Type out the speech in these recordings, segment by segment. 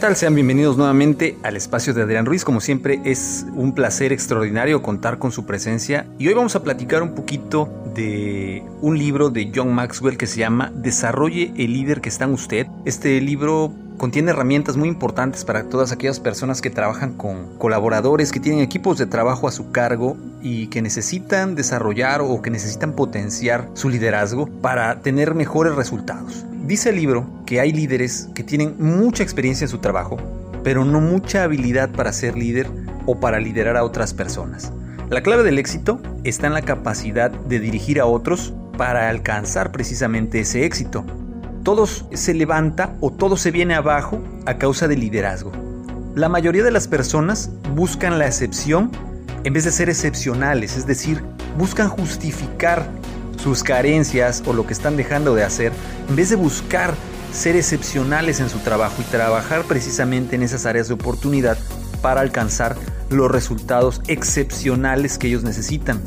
Tal? Sean bienvenidos nuevamente al espacio de Adrián Ruiz. Como siempre es un placer extraordinario contar con su presencia y hoy vamos a platicar un poquito de un libro de John Maxwell que se llama Desarrolle el líder que está en usted. Este libro contiene herramientas muy importantes para todas aquellas personas que trabajan con colaboradores, que tienen equipos de trabajo a su cargo y que necesitan desarrollar o que necesitan potenciar su liderazgo para tener mejores resultados. Dice el libro que hay líderes que tienen mucha experiencia en su trabajo, pero no mucha habilidad para ser líder o para liderar a otras personas. La clave del éxito está en la capacidad de dirigir a otros para alcanzar precisamente ese éxito. Todo se levanta o todo se viene abajo a causa del liderazgo. La mayoría de las personas buscan la excepción en vez de ser excepcionales, es decir, buscan justificar sus carencias o lo que están dejando de hacer, en vez de buscar ser excepcionales en su trabajo y trabajar precisamente en esas áreas de oportunidad para alcanzar los resultados excepcionales que ellos necesitan.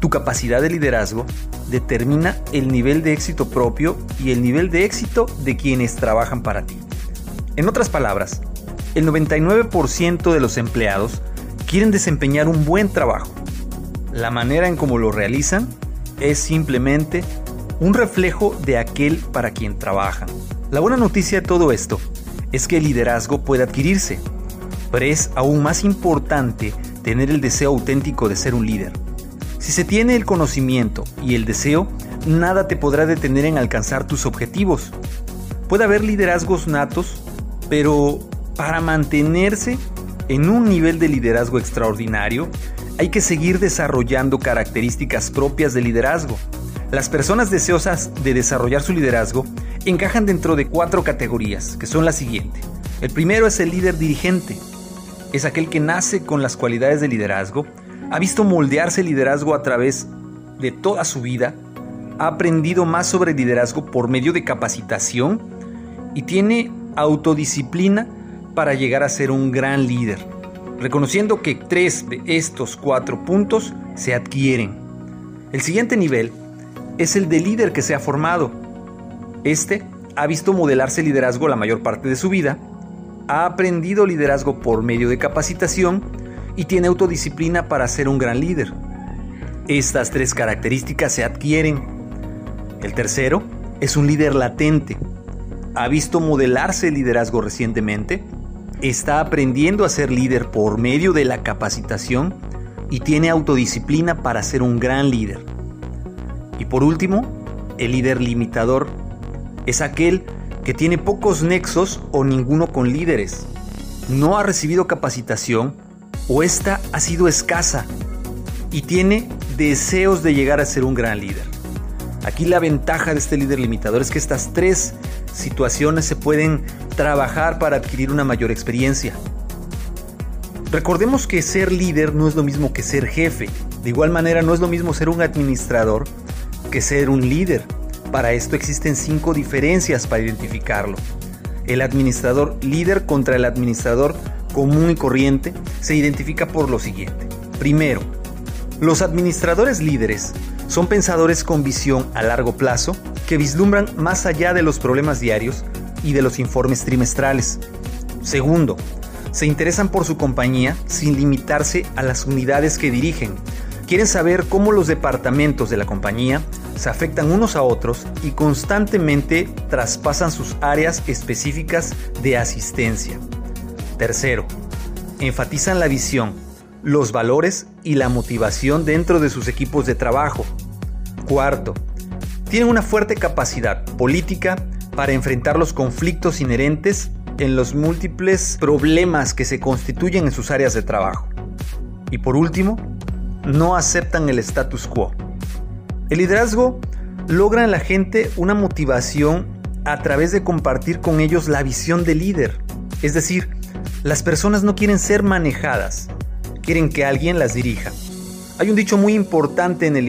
Tu capacidad de liderazgo determina el nivel de éxito propio y el nivel de éxito de quienes trabajan para ti. En otras palabras, el 99% de los empleados quieren desempeñar un buen trabajo. La manera en cómo lo realizan es simplemente un reflejo de aquel para quien trabajan. La buena noticia de todo esto es que el liderazgo puede adquirirse, pero es aún más importante tener el deseo auténtico de ser un líder. Si se tiene el conocimiento y el deseo, nada te podrá detener en alcanzar tus objetivos. Puede haber liderazgos natos, pero para mantenerse en un nivel de liderazgo extraordinario, hay que seguir desarrollando características propias de liderazgo. Las personas deseosas de desarrollar su liderazgo encajan dentro de cuatro categorías, que son las siguientes. El primero es el líder dirigente. Es aquel que nace con las cualidades de liderazgo, ha visto moldearse el liderazgo a través de toda su vida, ha aprendido más sobre liderazgo por medio de capacitación y tiene autodisciplina para llegar a ser un gran líder reconociendo que tres de estos cuatro puntos se adquieren. El siguiente nivel es el de líder que se ha formado. Este ha visto modelarse liderazgo la mayor parte de su vida, ha aprendido liderazgo por medio de capacitación y tiene autodisciplina para ser un gran líder. Estas tres características se adquieren. El tercero es un líder latente. Ha visto modelarse el liderazgo recientemente, está aprendiendo a ser líder por medio de la capacitación y tiene autodisciplina para ser un gran líder. Y por último, el líder limitador es aquel que tiene pocos nexos o ninguno con líderes. No ha recibido capacitación o esta ha sido escasa y tiene deseos de llegar a ser un gran líder. Aquí la ventaja de este líder limitador es que estas tres situaciones se pueden trabajar para adquirir una mayor experiencia. Recordemos que ser líder no es lo mismo que ser jefe. De igual manera no es lo mismo ser un administrador que ser un líder. Para esto existen cinco diferencias para identificarlo. El administrador líder contra el administrador común y corriente se identifica por lo siguiente. Primero, los administradores líderes son pensadores con visión a largo plazo que vislumbran más allá de los problemas diarios y de los informes trimestrales. Segundo, se interesan por su compañía sin limitarse a las unidades que dirigen. Quieren saber cómo los departamentos de la compañía se afectan unos a otros y constantemente traspasan sus áreas específicas de asistencia. Tercero, enfatizan la visión, los valores y la motivación dentro de sus equipos de trabajo. Cuarto, tienen una fuerte capacidad política para enfrentar los conflictos inherentes en los múltiples problemas que se constituyen en sus áreas de trabajo. Y por último, no aceptan el status quo. El liderazgo logra en la gente una motivación a través de compartir con ellos la visión del líder. Es decir, las personas no quieren ser manejadas, quieren que alguien las dirija. Hay un dicho muy importante en el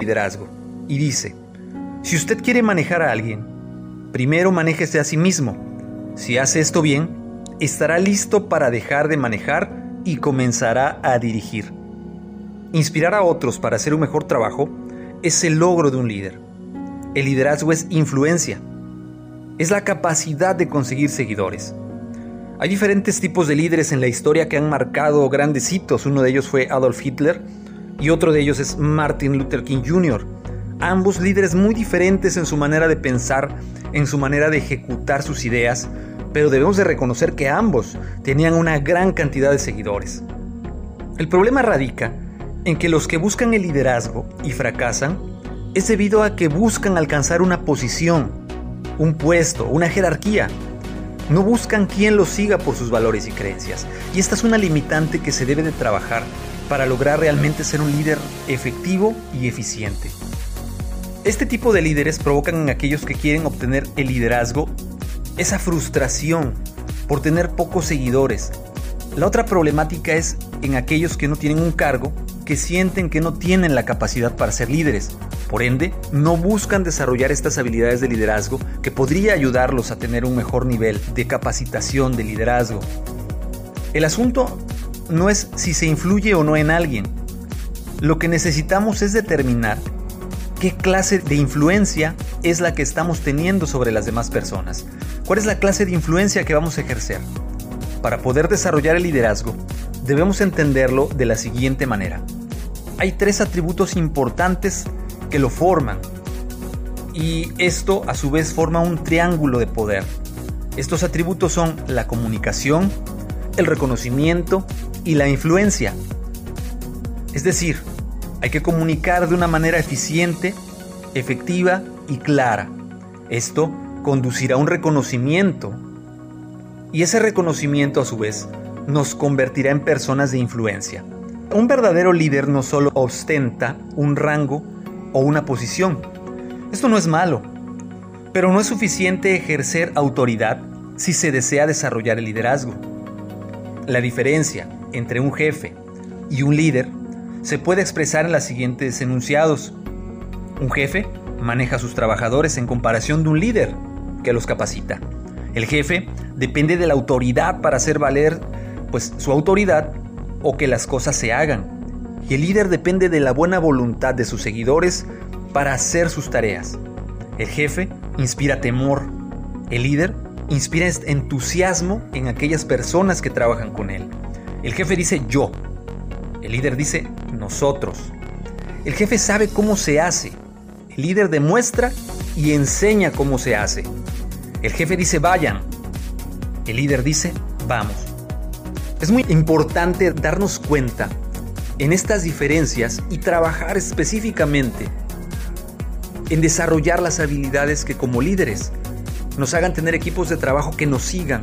liderazgo y dice, si usted quiere manejar a alguien, primero manéjese a sí mismo. Si hace esto bien, estará listo para dejar de manejar y comenzará a dirigir. Inspirar a otros para hacer un mejor trabajo es el logro de un líder. El liderazgo es influencia. Es la capacidad de conseguir seguidores. Hay diferentes tipos de líderes en la historia que han marcado grandes hitos. Uno de ellos fue Adolf Hitler, y otro de ellos es Martin Luther King Jr. Ambos líderes muy diferentes en su manera de pensar, en su manera de ejecutar sus ideas, pero debemos de reconocer que ambos tenían una gran cantidad de seguidores. El problema radica en que los que buscan el liderazgo y fracasan es debido a que buscan alcanzar una posición, un puesto, una jerarquía. No buscan quien los siga por sus valores y creencias. Y esta es una limitante que se debe de trabajar para lograr realmente ser un líder efectivo y eficiente. Este tipo de líderes provocan en aquellos que quieren obtener el liderazgo esa frustración por tener pocos seguidores. La otra problemática es en aquellos que no tienen un cargo, que sienten que no tienen la capacidad para ser líderes. Por ende, no buscan desarrollar estas habilidades de liderazgo que podría ayudarlos a tener un mejor nivel de capacitación de liderazgo. El asunto no es si se influye o no en alguien. Lo que necesitamos es determinar qué clase de influencia es la que estamos teniendo sobre las demás personas. ¿Cuál es la clase de influencia que vamos a ejercer? Para poder desarrollar el liderazgo, debemos entenderlo de la siguiente manera. Hay tres atributos importantes que lo forman y esto a su vez forma un triángulo de poder. Estos atributos son la comunicación, el reconocimiento y la influencia. Es decir, hay que comunicar de una manera eficiente, efectiva y clara. Esto conducirá a un reconocimiento y ese reconocimiento a su vez nos convertirá en personas de influencia. Un verdadero líder no solo ostenta un rango o una posición. Esto no es malo, pero no es suficiente ejercer autoridad si se desea desarrollar el liderazgo. La diferencia entre un jefe y un líder se puede expresar en los siguientes enunciados. Un jefe maneja a sus trabajadores en comparación de un líder que los capacita. El jefe depende de la autoridad para hacer valer pues su autoridad o que las cosas se hagan. Y el líder depende de la buena voluntad de sus seguidores para hacer sus tareas. El jefe inspira temor. El líder inspira entusiasmo en aquellas personas que trabajan con él. El jefe dice yo. El líder dice nosotros. El jefe sabe cómo se hace. El líder demuestra y enseña cómo se hace. El jefe dice vayan. El líder dice vamos. Es muy importante darnos cuenta en estas diferencias y trabajar específicamente en desarrollar las habilidades que como líderes nos hagan tener equipos de trabajo que nos sigan,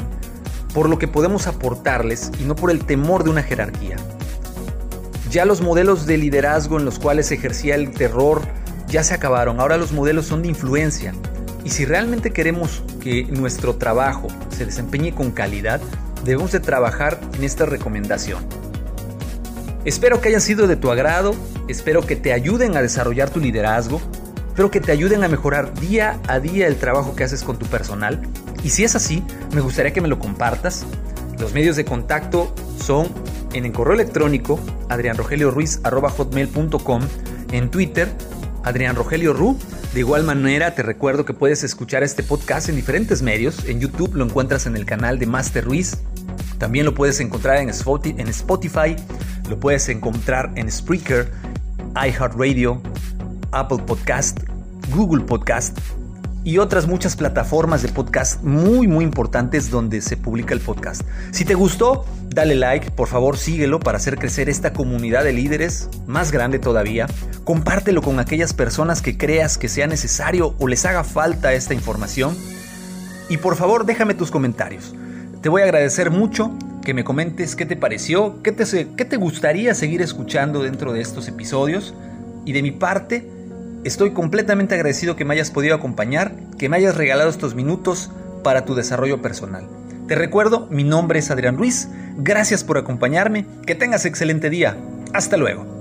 por lo que podemos aportarles y no por el temor de una jerarquía. Ya los modelos de liderazgo en los cuales se ejercía el terror ya se acabaron, ahora los modelos son de influencia. Y si realmente queremos que nuestro trabajo se desempeñe con calidad, debemos de trabajar en esta recomendación. Espero que hayan sido de tu agrado, espero que te ayuden a desarrollar tu liderazgo, espero que te ayuden a mejorar día a día el trabajo que haces con tu personal. Y si es así, me gustaría que me lo compartas. Los medios de contacto son en el correo electrónico adrianrogelioruiz.com, en Twitter Adrián Rogelio Ru. De igual manera, te recuerdo que puedes escuchar este podcast en diferentes medios. En YouTube lo encuentras en el canal de Master Ruiz. También lo puedes encontrar en Spotify, lo puedes encontrar en Spreaker, iHeartRadio, Apple Podcast, Google Podcast y otras muchas plataformas de podcast muy muy importantes donde se publica el podcast. Si te gustó, dale like, por favor síguelo para hacer crecer esta comunidad de líderes más grande todavía. Compártelo con aquellas personas que creas que sea necesario o les haga falta esta información. Y por favor déjame tus comentarios. Te voy a agradecer mucho que me comentes qué te pareció, qué te, qué te gustaría seguir escuchando dentro de estos episodios. Y de mi parte, Estoy completamente agradecido que me hayas podido acompañar, que me hayas regalado estos minutos para tu desarrollo personal. Te recuerdo, mi nombre es Adrián Ruiz, gracias por acompañarme, que tengas excelente día, hasta luego.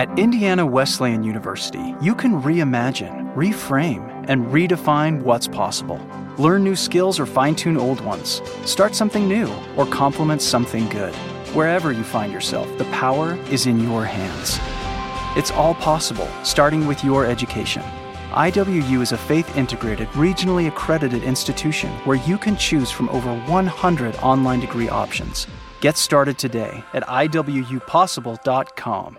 At Indiana Wesleyan University, you can reimagine, reframe, and redefine what's possible. Learn new skills or fine tune old ones. Start something new or complement something good. Wherever you find yourself, the power is in your hands. It's all possible, starting with your education. IWU is a faith integrated, regionally accredited institution where you can choose from over 100 online degree options. Get started today at IWUpossible.com.